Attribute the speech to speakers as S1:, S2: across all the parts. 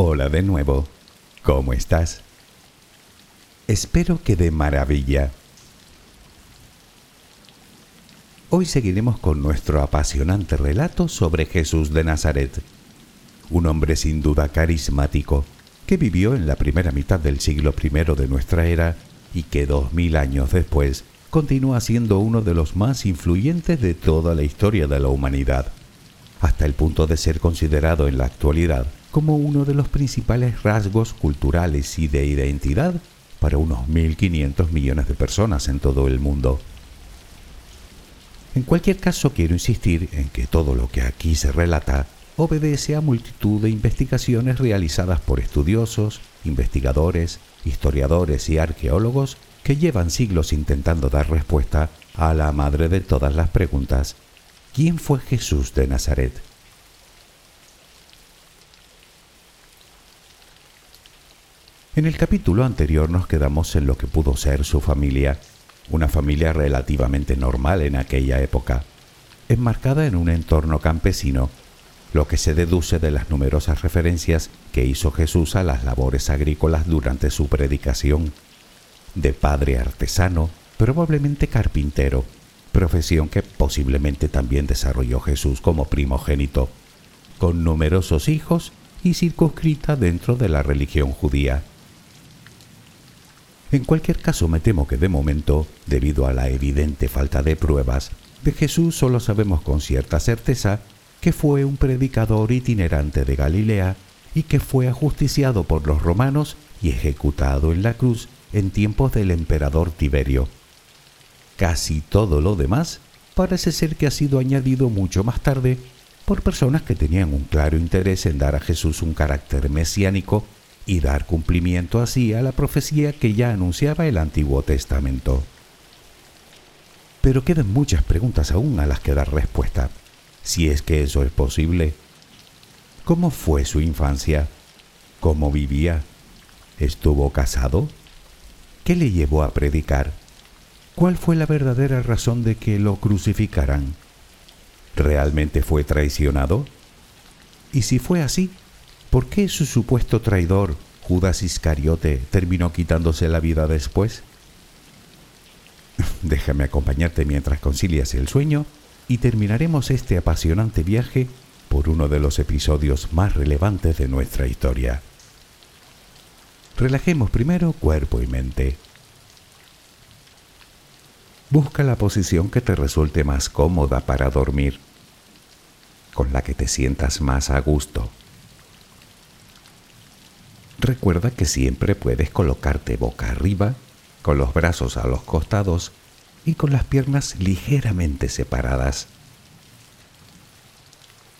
S1: Hola de nuevo. ¿Cómo estás? Espero que de maravilla. Hoy seguiremos con nuestro apasionante relato sobre Jesús de Nazaret, un hombre sin duda carismático que vivió en la primera mitad del siglo I de nuestra era y que dos mil años después continúa siendo uno de los más influyentes de toda la historia de la humanidad, hasta el punto de ser considerado en la actualidad como uno de los principales rasgos culturales y de identidad para unos 1.500 millones de personas en todo el mundo. En cualquier caso, quiero insistir en que todo lo que aquí se relata obedece a multitud de investigaciones realizadas por estudiosos, investigadores, historiadores y arqueólogos que llevan siglos intentando dar respuesta a la madre de todas las preguntas, ¿quién fue Jesús de Nazaret? En el capítulo anterior nos quedamos en lo que pudo ser su familia, una familia relativamente normal en aquella época, enmarcada en un entorno campesino, lo que se deduce de las numerosas referencias que hizo Jesús a las labores agrícolas durante su predicación de padre artesano, probablemente carpintero, profesión que posiblemente también desarrolló Jesús como primogénito, con numerosos hijos y circunscrita dentro de la religión judía. En cualquier caso, me temo que de momento, debido a la evidente falta de pruebas, de Jesús solo sabemos con cierta certeza que fue un predicador itinerante de Galilea y que fue ajusticiado por los romanos y ejecutado en la cruz en tiempos del emperador Tiberio. Casi todo lo demás parece ser que ha sido añadido mucho más tarde por personas que tenían un claro interés en dar a Jesús un carácter mesiánico y dar cumplimiento así a la profecía que ya anunciaba el Antiguo Testamento. Pero quedan muchas preguntas aún a las que dar respuesta, si es que eso es posible. ¿Cómo fue su infancia? ¿Cómo vivía? ¿Estuvo casado? ¿Qué le llevó a predicar? ¿Cuál fue la verdadera razón de que lo crucificaran? ¿Realmente fue traicionado? Y si fue así, ¿por qué su supuesto traidor, Judas Iscariote, terminó quitándose la vida después? Déjame acompañarte mientras concilias el sueño y terminaremos este apasionante viaje por uno de los episodios más relevantes de nuestra historia. Relajemos primero cuerpo y mente. Busca la posición que te resulte más cómoda para dormir, con la que te sientas más a gusto. Recuerda que siempre puedes colocarte boca arriba, con los brazos a los costados y con las piernas ligeramente separadas.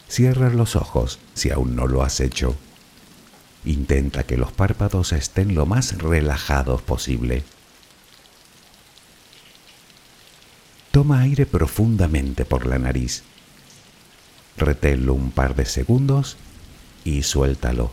S1: Cierra los ojos si aún no lo has hecho. Intenta que los párpados estén lo más relajados posible. Toma aire profundamente por la nariz. Reténlo un par de segundos y suéltalo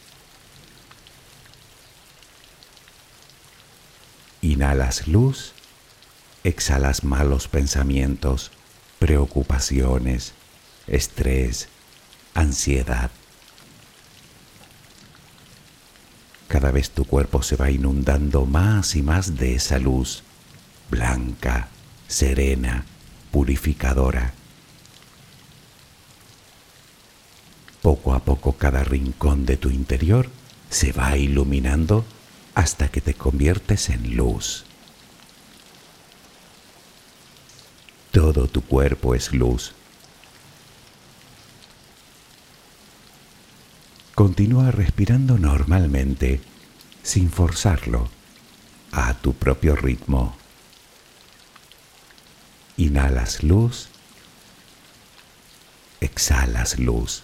S1: Inhalas luz, exhalas malos pensamientos, preocupaciones, estrés, ansiedad. Cada vez tu cuerpo se va inundando más y más de esa luz, blanca, serena, purificadora. Poco a poco cada rincón de tu interior se va iluminando hasta que te conviertes en luz. Todo tu cuerpo es luz. Continúa respirando normalmente, sin forzarlo, a tu propio ritmo. Inhalas luz, exhalas luz.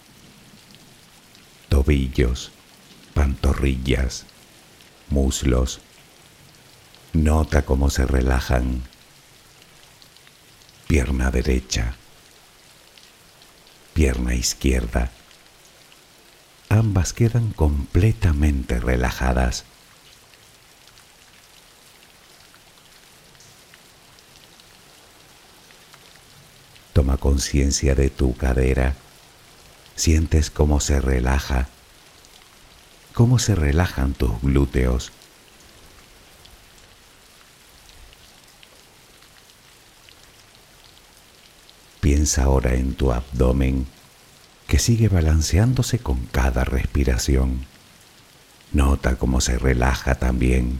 S1: tobillos, pantorrillas, muslos. Nota cómo se relajan. Pierna derecha, pierna izquierda. Ambas quedan completamente relajadas. Toma conciencia de tu cadera Sientes cómo se relaja, cómo se relajan tus glúteos. Piensa ahora en tu abdomen que sigue balanceándose con cada respiración. Nota cómo se relaja también.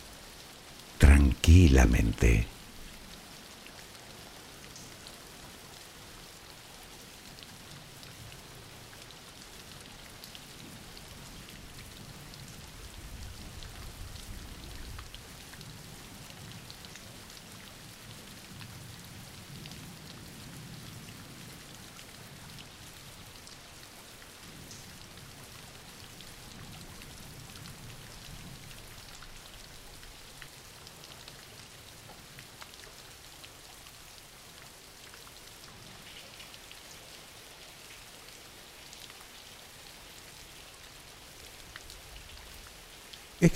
S1: tranquilamente.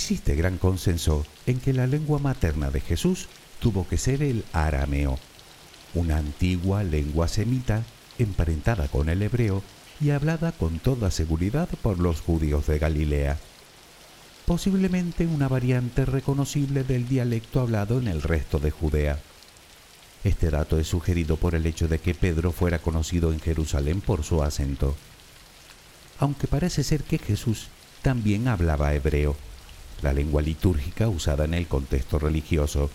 S1: Existe gran consenso en que la lengua materna de Jesús tuvo que ser el arameo, una antigua lengua semita emparentada con el hebreo y hablada con toda seguridad por los judíos de Galilea, posiblemente una variante reconocible del dialecto hablado en el resto de Judea. Este dato es sugerido por el hecho de que Pedro fuera conocido en Jerusalén por su acento, aunque parece ser que Jesús también hablaba hebreo la lengua litúrgica usada en el contexto religioso,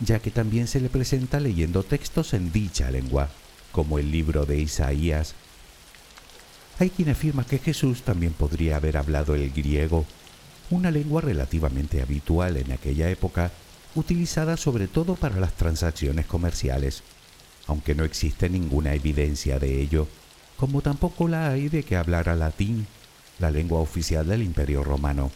S1: ya que también se le presenta leyendo textos en dicha lengua, como el libro de Isaías. Hay quien afirma que Jesús también podría haber hablado el griego, una lengua relativamente habitual en aquella época, utilizada sobre todo para las transacciones comerciales, aunque no existe ninguna evidencia de ello, como tampoco la hay de que hablara latín, la lengua oficial del Imperio Romano.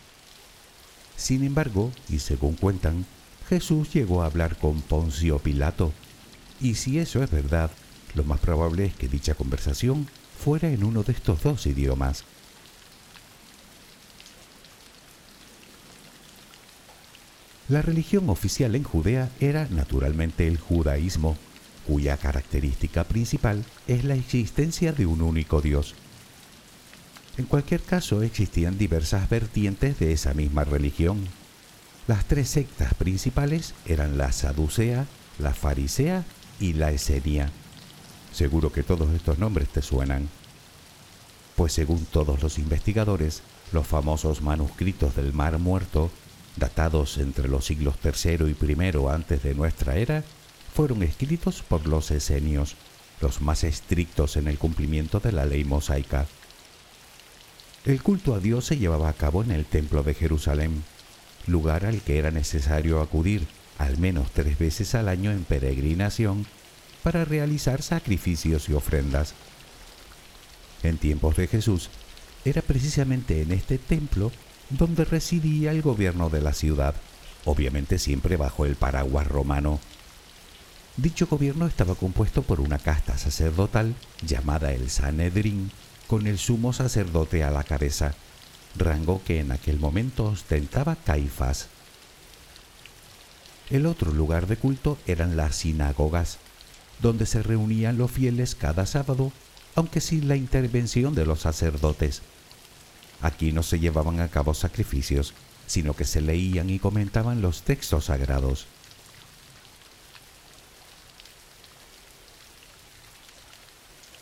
S1: Sin embargo, y según cuentan, Jesús llegó a hablar con Poncio Pilato, y si eso es verdad, lo más probable es que dicha conversación fuera en uno de estos dos idiomas. La religión oficial en Judea era naturalmente el judaísmo, cuya característica principal es la existencia de un único Dios, en cualquier caso, existían diversas vertientes de esa misma religión. Las tres sectas principales eran la saducea, la farisea y la esenia. Seguro que todos estos nombres te suenan. Pues según todos los investigadores, los famosos manuscritos del Mar Muerto, datados entre los siglos III y I antes de nuestra era, fueron escritos por los esenios, los más estrictos en el cumplimiento de la ley mosaica. El culto a Dios se llevaba a cabo en el Templo de Jerusalén, lugar al que era necesario acudir al menos tres veces al año en peregrinación para realizar sacrificios y ofrendas. En tiempos de Jesús, era precisamente en este templo donde residía el gobierno de la ciudad, obviamente siempre bajo el paraguas romano. Dicho gobierno estaba compuesto por una casta sacerdotal llamada el Sanedrín, con el sumo sacerdote a la cabeza, rango que en aquel momento ostentaba Caifás. El otro lugar de culto eran las sinagogas, donde se reunían los fieles cada sábado, aunque sin la intervención de los sacerdotes. Aquí no se llevaban a cabo sacrificios, sino que se leían y comentaban los textos sagrados.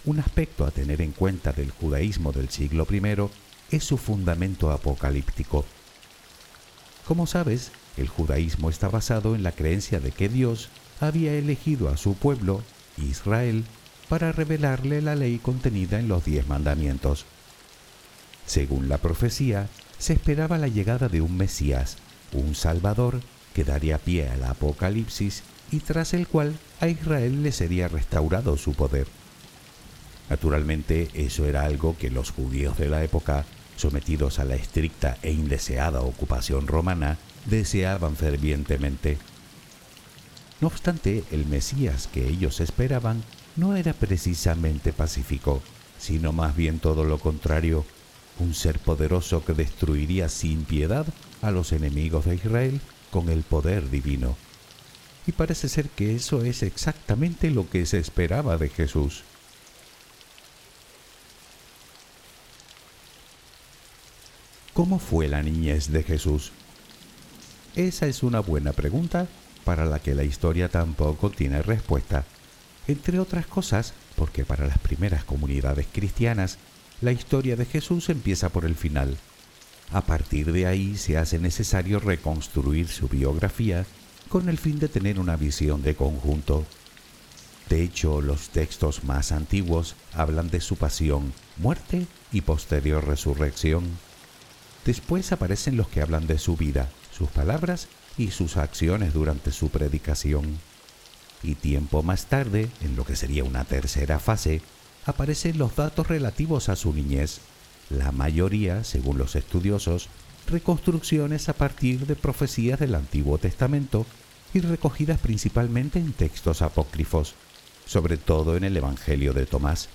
S1: Un aspecto a tener en cuenta del judaísmo del siglo I es su fundamento apocalíptico. Como sabes, el judaísmo está basado en la creencia de que Dios había elegido a su pueblo, Israel, para revelarle la ley contenida en los diez mandamientos. Según la profecía, se esperaba la llegada de un Mesías, un Salvador, que daría pie al Apocalipsis y tras el cual a Israel le sería restaurado su poder. Naturalmente, eso era algo que los judíos de la época, sometidos a la estricta e indeseada ocupación romana, deseaban fervientemente. No obstante, el Mesías que ellos esperaban no era precisamente pacífico, sino más bien todo lo contrario, un ser poderoso que destruiría sin piedad a los enemigos de Israel con el poder divino. Y parece ser que eso es exactamente lo que se esperaba de Jesús. ¿Cómo fue la niñez de Jesús? Esa es una buena pregunta para la que la historia tampoco tiene respuesta, entre otras cosas porque para las primeras comunidades cristianas la historia de Jesús empieza por el final. A partir de ahí se hace necesario reconstruir su biografía con el fin de tener una visión de conjunto. De hecho, los textos más antiguos hablan de su pasión, muerte y posterior resurrección. Después aparecen los que hablan de su vida, sus palabras y sus acciones durante su predicación. Y tiempo más tarde, en lo que sería una tercera fase, aparecen los datos relativos a su niñez, la mayoría, según los estudiosos, reconstrucciones a partir de profecías del Antiguo Testamento y recogidas principalmente en textos apócrifos, sobre todo en el Evangelio de Tomás,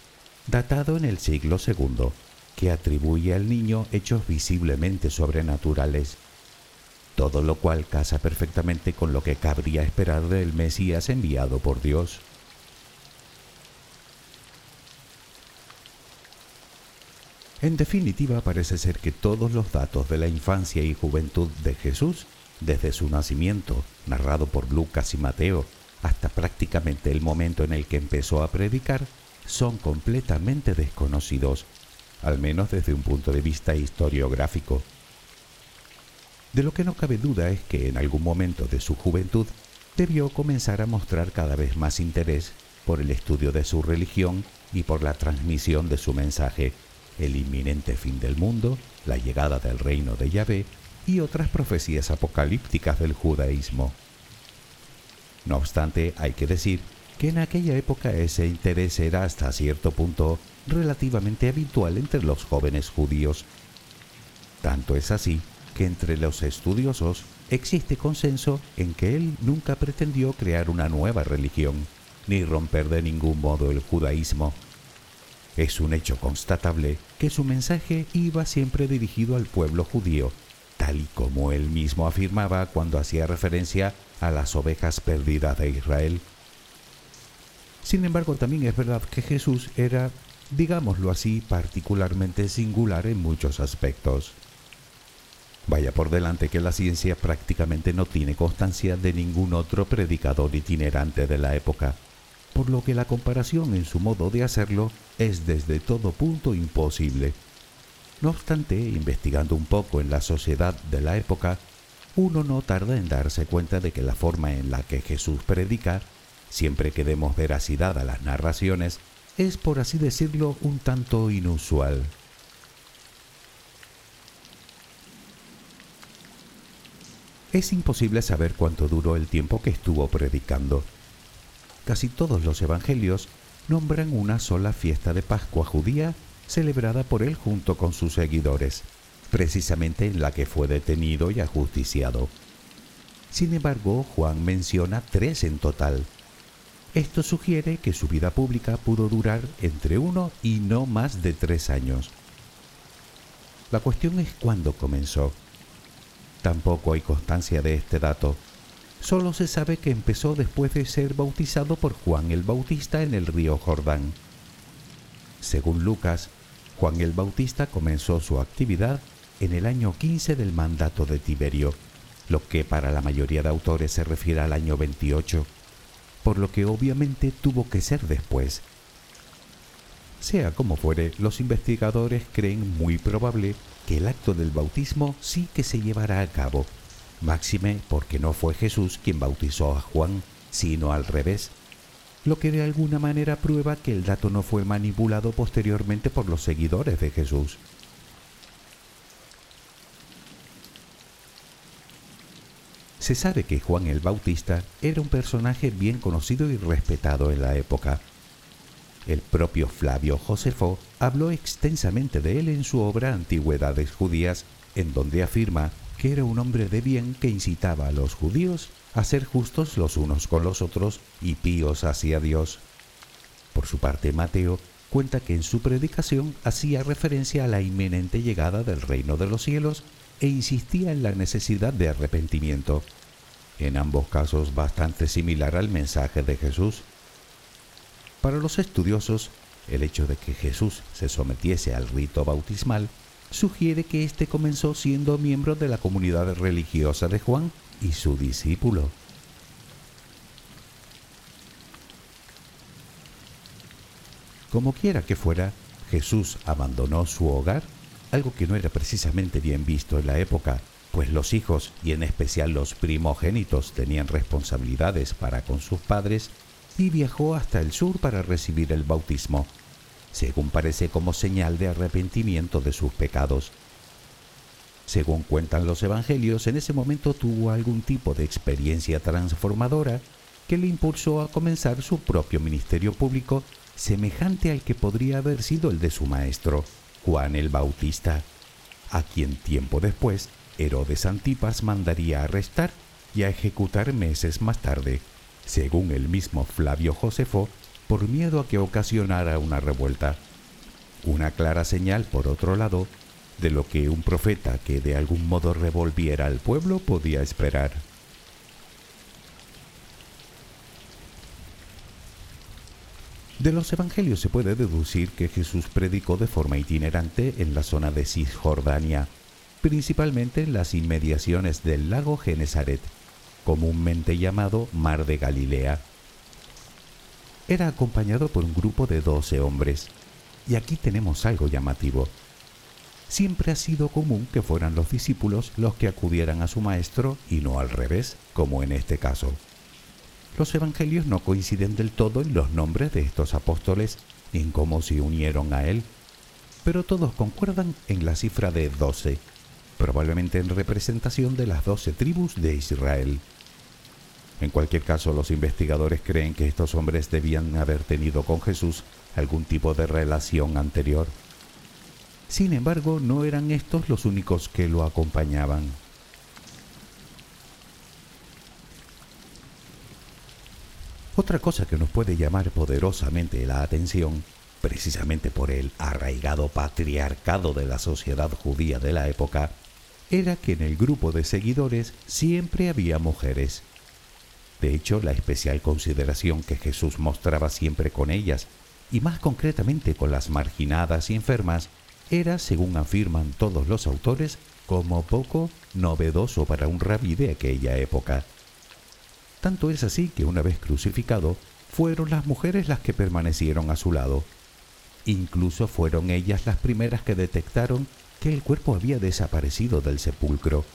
S1: datado en el siglo II, que atribuye al niño hechos visiblemente sobrenaturales, todo lo cual casa perfectamente con lo que cabría esperar del Mesías enviado por Dios. En definitiva, parece ser que todos los datos de la infancia y juventud de Jesús, desde su nacimiento, narrado por Lucas y Mateo, hasta prácticamente el momento en el que empezó a predicar, son completamente desconocidos, al menos desde un punto de vista historiográfico. De lo que no cabe duda es que en algún momento de su juventud debió comenzar a mostrar cada vez más interés por el estudio de su religión y por la transmisión de su mensaje, el inminente fin del mundo, la llegada del reino de Yahvé y otras profecías apocalípticas del judaísmo. No obstante, hay que decir que en aquella época ese interés era hasta cierto punto relativamente habitual entre los jóvenes judíos. Tanto es así que entre los estudiosos existe consenso en que él nunca pretendió crear una nueva religión, ni romper de ningún modo el judaísmo. Es un hecho constatable que su mensaje iba siempre dirigido al pueblo judío, tal y como él mismo afirmaba cuando hacía referencia a las ovejas perdidas de Israel. Sin embargo, también es verdad que Jesús era, digámoslo así, particularmente singular en muchos aspectos. Vaya por delante que la ciencia prácticamente no tiene constancia de ningún otro predicador itinerante de la época, por lo que la comparación en su modo de hacerlo es desde todo punto imposible. No obstante, investigando un poco en la sociedad de la época, uno no tarda en darse cuenta de que la forma en la que Jesús predica, siempre que demos veracidad a las narraciones, es por así decirlo un tanto inusual. Es imposible saber cuánto duró el tiempo que estuvo predicando. Casi todos los evangelios nombran una sola fiesta de Pascua judía celebrada por él junto con sus seguidores precisamente en la que fue detenido y ajusticiado. Sin embargo, Juan menciona tres en total. Esto sugiere que su vida pública pudo durar entre uno y no más de tres años. La cuestión es cuándo comenzó. Tampoco hay constancia de este dato. Solo se sabe que empezó después de ser bautizado por Juan el Bautista en el río Jordán. Según Lucas, Juan el Bautista comenzó su actividad en el año 15 del mandato de Tiberio, lo que para la mayoría de autores se refiere al año 28, por lo que obviamente tuvo que ser después. Sea como fuere, los investigadores creen muy probable que el acto del bautismo sí que se llevará a cabo, máxime porque no fue Jesús quien bautizó a Juan, sino al revés, lo que de alguna manera prueba que el dato no fue manipulado posteriormente por los seguidores de Jesús. Se sabe que Juan el Bautista era un personaje bien conocido y respetado en la época. El propio Flavio Josefo habló extensamente de él en su obra Antigüedades Judías, en donde afirma que era un hombre de bien que incitaba a los judíos a ser justos los unos con los otros y píos hacia Dios. Por su parte, Mateo cuenta que en su predicación hacía referencia a la inminente llegada del reino de los cielos e insistía en la necesidad de arrepentimiento en ambos casos bastante similar al mensaje de Jesús. Para los estudiosos, el hecho de que Jesús se sometiese al rito bautismal sugiere que éste comenzó siendo miembro de la comunidad religiosa de Juan y su discípulo. Como quiera que fuera, Jesús abandonó su hogar, algo que no era precisamente bien visto en la época, pues los hijos y en especial los primogénitos tenían responsabilidades para con sus padres, y viajó hasta el sur para recibir el bautismo, según parece como señal de arrepentimiento de sus pecados. Según cuentan los evangelios, en ese momento tuvo algún tipo de experiencia transformadora que le impulsó a comenzar su propio ministerio público semejante al que podría haber sido el de su maestro, Juan el Bautista, a quien tiempo después Herodes Antipas mandaría arrestar y a ejecutar meses más tarde, según el mismo Flavio Josefo, por miedo a que ocasionara una revuelta. Una clara señal, por otro lado, de lo que un profeta que de algún modo revolviera al pueblo podía esperar. De los evangelios se puede deducir que Jesús predicó de forma itinerante en la zona de Cisjordania, principalmente en las inmediaciones del lago Genesaret, comúnmente llamado Mar de Galilea. Era acompañado por un grupo de doce hombres, y aquí tenemos algo llamativo. Siempre ha sido común que fueran los discípulos los que acudieran a su maestro y no al revés, como en este caso. Los evangelios no coinciden del todo en los nombres de estos apóstoles ni en cómo se unieron a él, pero todos concuerdan en la cifra de doce probablemente en representación de las doce tribus de Israel. En cualquier caso, los investigadores creen que estos hombres debían haber tenido con Jesús algún tipo de relación anterior. Sin embargo, no eran estos los únicos que lo acompañaban. Otra cosa que nos puede llamar poderosamente la atención, precisamente por el arraigado patriarcado de la sociedad judía de la época, era que en el grupo de seguidores siempre había mujeres. De hecho, la especial consideración que Jesús mostraba siempre con ellas, y más concretamente con las marginadas y enfermas, era, según afirman todos los autores, como poco novedoso para un rabí de aquella época. Tanto es así que una vez crucificado, fueron las mujeres las que permanecieron a su lado. Incluso fueron ellas las primeras que detectaron que el cuerpo había desaparecido del sepulcro,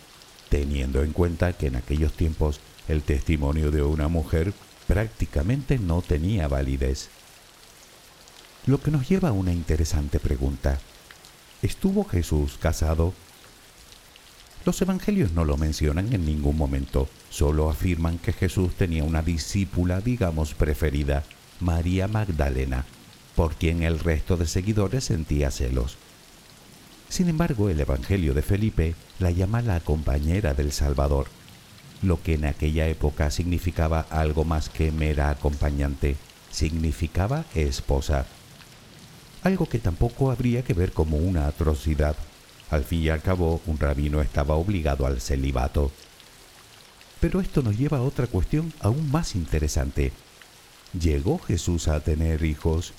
S1: teniendo en cuenta que en aquellos tiempos el testimonio de una mujer prácticamente no tenía validez. Lo que nos lleva a una interesante pregunta. ¿Estuvo Jesús casado? Los evangelios no lo mencionan en ningún momento, solo afirman que Jesús tenía una discípula, digamos, preferida, María Magdalena, por quien el resto de seguidores sentía celos. Sin embargo, el Evangelio de Felipe la llama la compañera del Salvador, lo que en aquella época significaba algo más que mera acompañante, significaba esposa. Algo que tampoco habría que ver como una atrocidad. Al fin y al cabo, un rabino estaba obligado al celibato. Pero esto nos lleva a otra cuestión aún más interesante. ¿Llegó Jesús a tener hijos?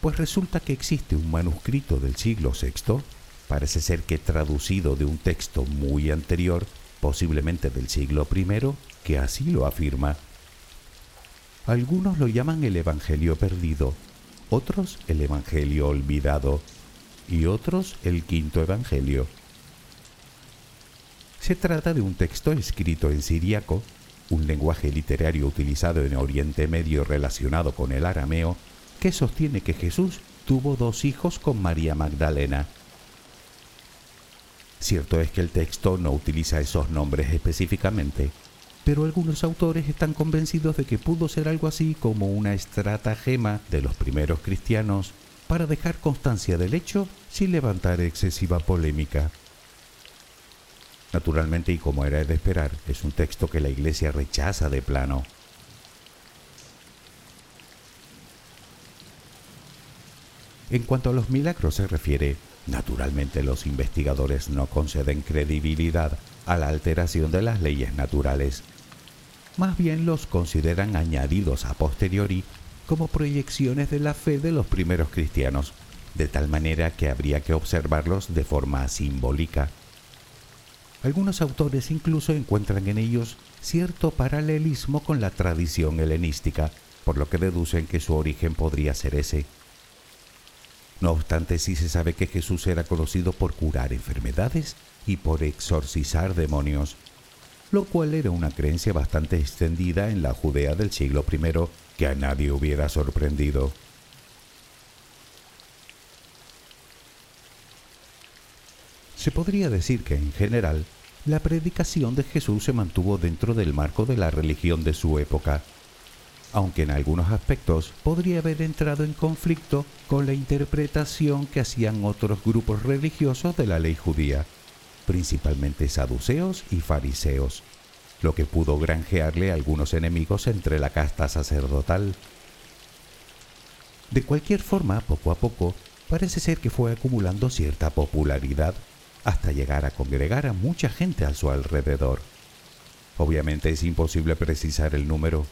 S1: Pues resulta que existe un manuscrito del siglo VI, parece ser que traducido de un texto muy anterior, posiblemente del siglo I, que así lo afirma. Algunos lo llaman el Evangelio perdido, otros el Evangelio olvidado y otros el quinto Evangelio. Se trata de un texto escrito en siriaco, un lenguaje literario utilizado en Oriente Medio relacionado con el arameo, que sostiene que Jesús tuvo dos hijos con María Magdalena. Cierto es que el texto no utiliza esos nombres específicamente, pero algunos autores están convencidos de que pudo ser algo así como una estratagema de los primeros cristianos para dejar constancia del hecho sin levantar excesiva polémica. Naturalmente, y como era de esperar, es un texto que la Iglesia rechaza de plano. En cuanto a los milagros se refiere, naturalmente los investigadores no conceden credibilidad a la alteración de las leyes naturales. Más bien los consideran añadidos a posteriori como proyecciones de la fe de los primeros cristianos, de tal manera que habría que observarlos de forma simbólica. Algunos autores incluso encuentran en ellos cierto paralelismo con la tradición helenística, por lo que deducen que su origen podría ser ese. No obstante, sí se sabe que Jesús era conocido por curar enfermedades y por exorcizar demonios, lo cual era una creencia bastante extendida en la Judea del siglo I que a nadie hubiera sorprendido. Se podría decir que en general la predicación de Jesús se mantuvo dentro del marco de la religión de su época, aunque en algunos aspectos podría haber entrado en conflicto con la interpretación que hacían otros grupos religiosos de la ley judía, principalmente saduceos y fariseos, lo que pudo granjearle algunos enemigos entre la casta sacerdotal. De cualquier forma, poco a poco, parece ser que fue acumulando cierta popularidad hasta llegar a congregar a mucha gente a su alrededor. Obviamente es imposible precisar el número.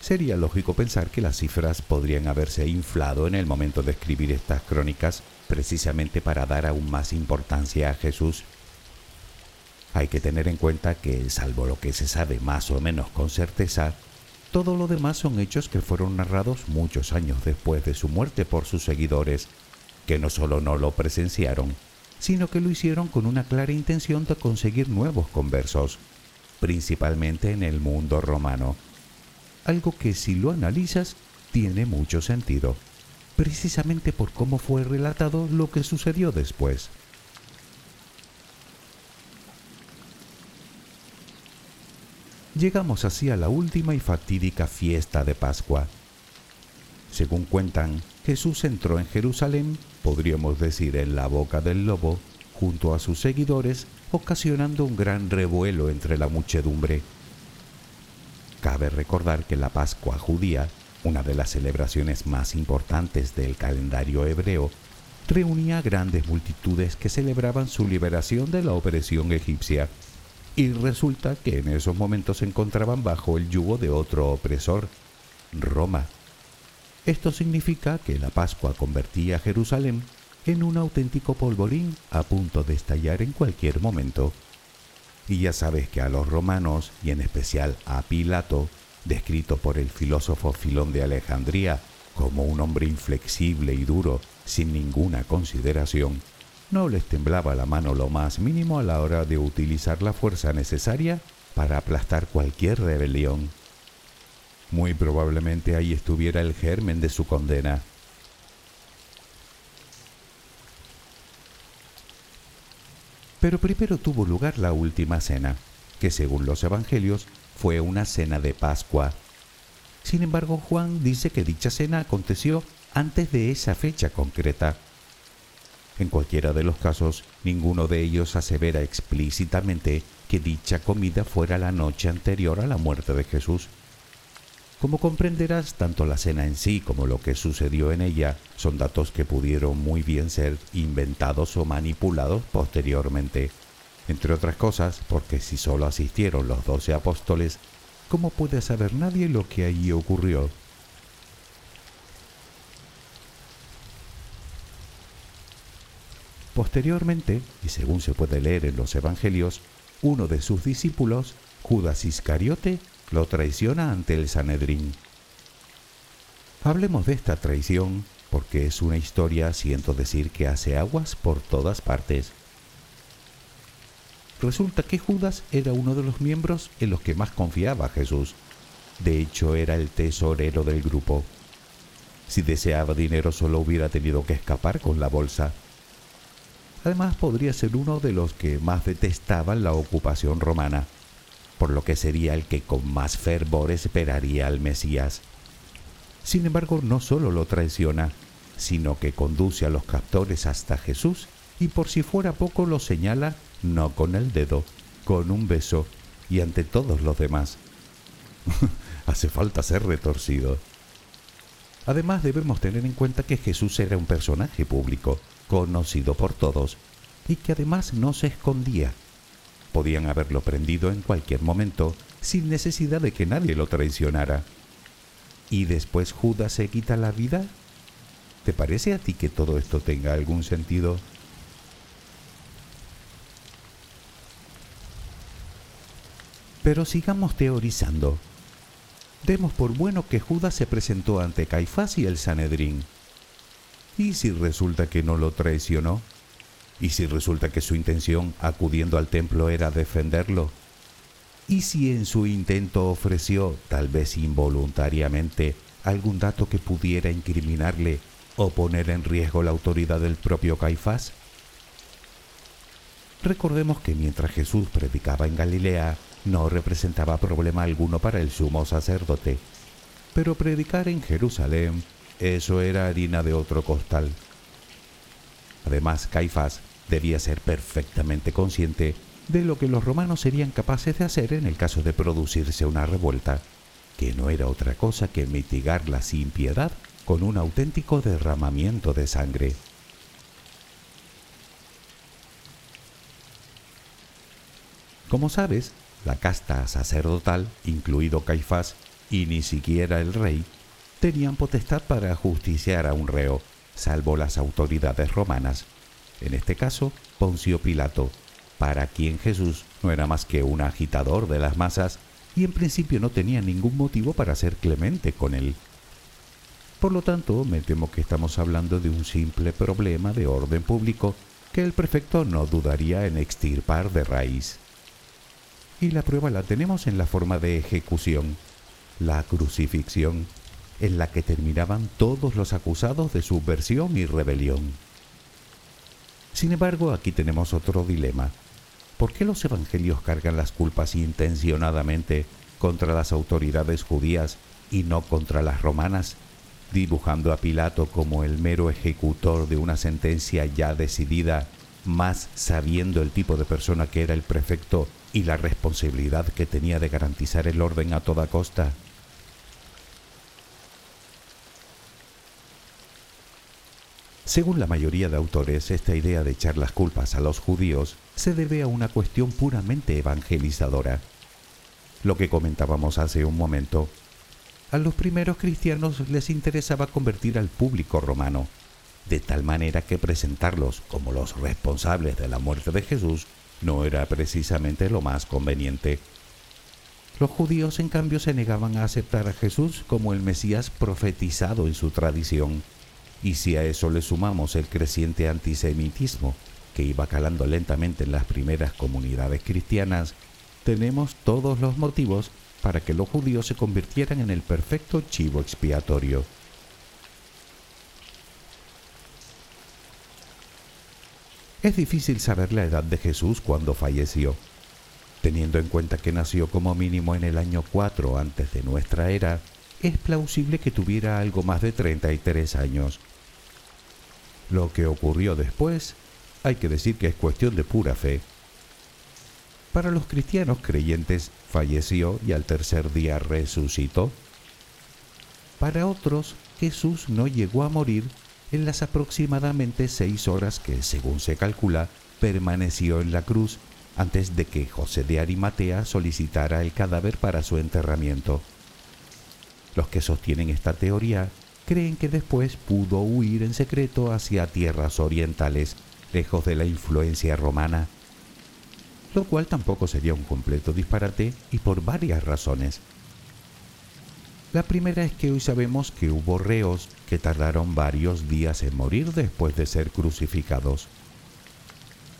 S1: Sería lógico pensar que las cifras podrían haberse inflado en el momento de escribir estas crónicas precisamente para dar aún más importancia a Jesús. Hay que tener en cuenta que, salvo lo que se sabe más o menos con certeza, todo lo demás son hechos que fueron narrados muchos años después de su muerte por sus seguidores, que no solo no lo presenciaron, sino que lo hicieron con una clara intención de conseguir nuevos conversos, principalmente en el mundo romano. Algo que si lo analizas tiene mucho sentido, precisamente por cómo fue relatado lo que sucedió después. Llegamos así a la última y fatídica fiesta de Pascua. Según cuentan, Jesús entró en Jerusalén, podríamos decir en la boca del lobo, junto a sus seguidores, ocasionando un gran revuelo entre la muchedumbre. Cabe recordar que la Pascua judía, una de las celebraciones más importantes del calendario hebreo, reunía grandes multitudes que celebraban su liberación de la opresión egipcia, y resulta que en esos momentos se encontraban bajo el yugo de otro opresor, Roma. Esto significa que la Pascua convertía a Jerusalén en un auténtico polvorín a punto de estallar en cualquier momento. Y ya sabes que a los romanos, y en especial a Pilato, descrito por el filósofo Filón de Alejandría como un hombre inflexible y duro, sin ninguna consideración, no les temblaba la mano lo más mínimo a la hora de utilizar la fuerza necesaria para aplastar cualquier rebelión. Muy probablemente ahí estuviera el germen de su condena. Pero primero tuvo lugar la última cena, que según los evangelios fue una cena de Pascua. Sin embargo, Juan dice que dicha cena aconteció antes de esa fecha concreta. En cualquiera de los casos, ninguno de ellos asevera explícitamente que dicha comida fuera la noche anterior a la muerte de Jesús. Como comprenderás, tanto la cena en sí como lo que sucedió en ella son datos que pudieron muy bien ser inventados o manipulados posteriormente. Entre otras cosas, porque si solo asistieron los doce apóstoles, ¿cómo puede saber nadie lo que allí ocurrió? Posteriormente, y según se puede leer en los Evangelios, uno de sus discípulos, Judas Iscariote, lo traiciona ante el Sanedrín. Hablemos de esta traición porque es una historia, siento decir, que hace aguas por todas partes. Resulta que Judas era uno de los miembros en los que más confiaba Jesús. De hecho, era el tesorero del grupo. Si deseaba dinero solo hubiera tenido que escapar con la bolsa. Además, podría ser uno de los que más detestaban la ocupación romana por lo que sería el que con más fervor esperaría al Mesías. Sin embargo, no solo lo traiciona, sino que conduce a los captores hasta Jesús y por si fuera poco lo señala no con el dedo, con un beso y ante todos los demás. Hace falta ser retorcido. Además debemos tener en cuenta que Jesús era un personaje público, conocido por todos, y que además no se escondía, Podían haberlo prendido en cualquier momento sin necesidad de que nadie lo traicionara. ¿Y después Judas se quita la vida? ¿Te parece a ti que todo esto tenga algún sentido? Pero sigamos teorizando. Demos por bueno que Judas se presentó ante Caifás y el Sanedrín. ¿Y si resulta que no lo traicionó? ¿Y si resulta que su intención acudiendo al templo era defenderlo? ¿Y si en su intento ofreció, tal vez involuntariamente, algún dato que pudiera incriminarle o poner en riesgo la autoridad del propio Caifás? Recordemos que mientras Jesús predicaba en Galilea, no representaba problema alguno para el sumo sacerdote, pero predicar en Jerusalén, eso era harina de otro costal. Además, Caifás debía ser perfectamente consciente de lo que los romanos serían capaces de hacer en el caso de producirse una revuelta, que no era otra cosa que mitigarla sin piedad con un auténtico derramamiento de sangre. Como sabes, la casta sacerdotal, incluido Caifás, y ni siquiera el rey, tenían potestad para justiciar a un reo, salvo las autoridades romanas, en este caso Poncio Pilato, para quien Jesús no era más que un agitador de las masas y en principio no tenía ningún motivo para ser clemente con él. Por lo tanto, me temo que estamos hablando de un simple problema de orden público que el prefecto no dudaría en extirpar de raíz. Y la prueba la tenemos en la forma de ejecución, la crucifixión, en la que terminaban todos los acusados de subversión y rebelión. Sin embargo, aquí tenemos otro dilema. ¿Por qué los evangelios cargan las culpas intencionadamente contra las autoridades judías y no contra las romanas, dibujando a Pilato como el mero ejecutor de una sentencia ya decidida, más sabiendo el tipo de persona que era el prefecto y la responsabilidad que tenía de garantizar el orden a toda costa? Según la mayoría de autores, esta idea de echar las culpas a los judíos se debe a una cuestión puramente evangelizadora. Lo que comentábamos hace un momento, a los primeros cristianos les interesaba convertir al público romano, de tal manera que presentarlos como los responsables de la muerte de Jesús no era precisamente lo más conveniente. Los judíos, en cambio, se negaban a aceptar a Jesús como el Mesías profetizado en su tradición y si a eso le sumamos el creciente antisemitismo que iba calando lentamente en las primeras comunidades cristianas, tenemos todos los motivos para que los judíos se convirtieran en el perfecto chivo expiatorio. Es difícil saber la edad de Jesús cuando falleció. Teniendo en cuenta que nació como mínimo en el año 4 antes de nuestra era, es plausible que tuviera algo más de 33 años. Lo que ocurrió después, hay que decir que es cuestión de pura fe. Para los cristianos creyentes falleció y al tercer día resucitó. Para otros, Jesús no llegó a morir en las aproximadamente seis horas que, según se calcula, permaneció en la cruz antes de que José de Arimatea solicitara el cadáver para su enterramiento. Los que sostienen esta teoría creen que después pudo huir en secreto hacia tierras orientales, lejos de la influencia romana, lo cual tampoco sería un completo disparate y por varias razones. La primera es que hoy sabemos que hubo reos que tardaron varios días en morir después de ser crucificados.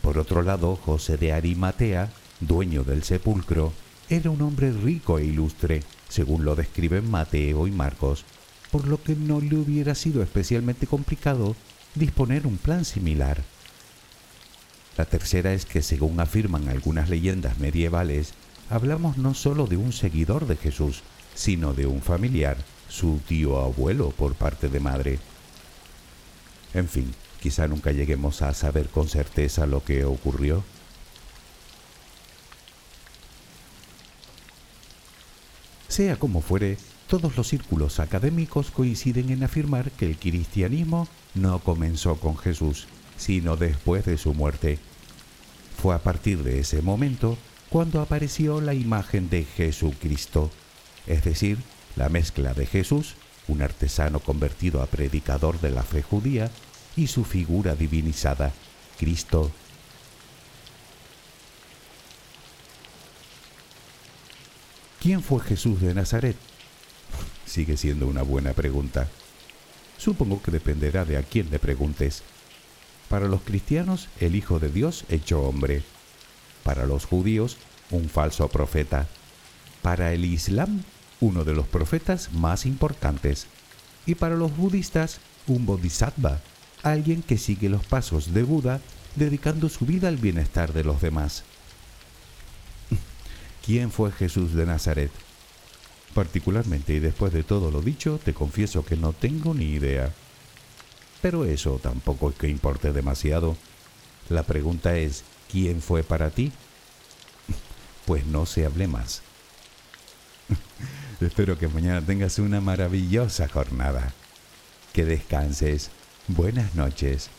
S1: Por otro lado, José de Arimatea, dueño del sepulcro, era un hombre rico e ilustre, según lo describen Mateo y Marcos, por lo que no le hubiera sido especialmente complicado disponer un plan similar. La tercera es que, según afirman algunas leyendas medievales, hablamos no solo de un seguidor de Jesús, sino de un familiar, su tío abuelo por parte de madre. En fin, quizá nunca lleguemos a saber con certeza lo que ocurrió. Sea como fuere, todos los círculos académicos coinciden en afirmar que el cristianismo no comenzó con Jesús, sino después de su muerte. Fue a partir de ese momento cuando apareció la imagen de Jesucristo, es decir, la mezcla de Jesús, un artesano convertido a predicador de la fe judía, y su figura divinizada, Cristo. ¿Quién fue Jesús de Nazaret? Sigue siendo una buena pregunta. Supongo que dependerá de a quién le preguntes. Para los cristianos, el Hijo de Dios hecho hombre. Para los judíos, un falso profeta. Para el Islam, uno de los profetas más importantes. Y para los budistas, un bodhisattva, alguien que sigue los pasos de Buda dedicando su vida al bienestar de los demás. ¿Quién fue Jesús de Nazaret? Particularmente y después de todo lo dicho, te confieso que no tengo ni idea. Pero eso tampoco es que importe demasiado. La pregunta es, ¿quién fue para ti? Pues no se hable más. Espero que mañana tengas una maravillosa jornada. Que descanses. Buenas noches.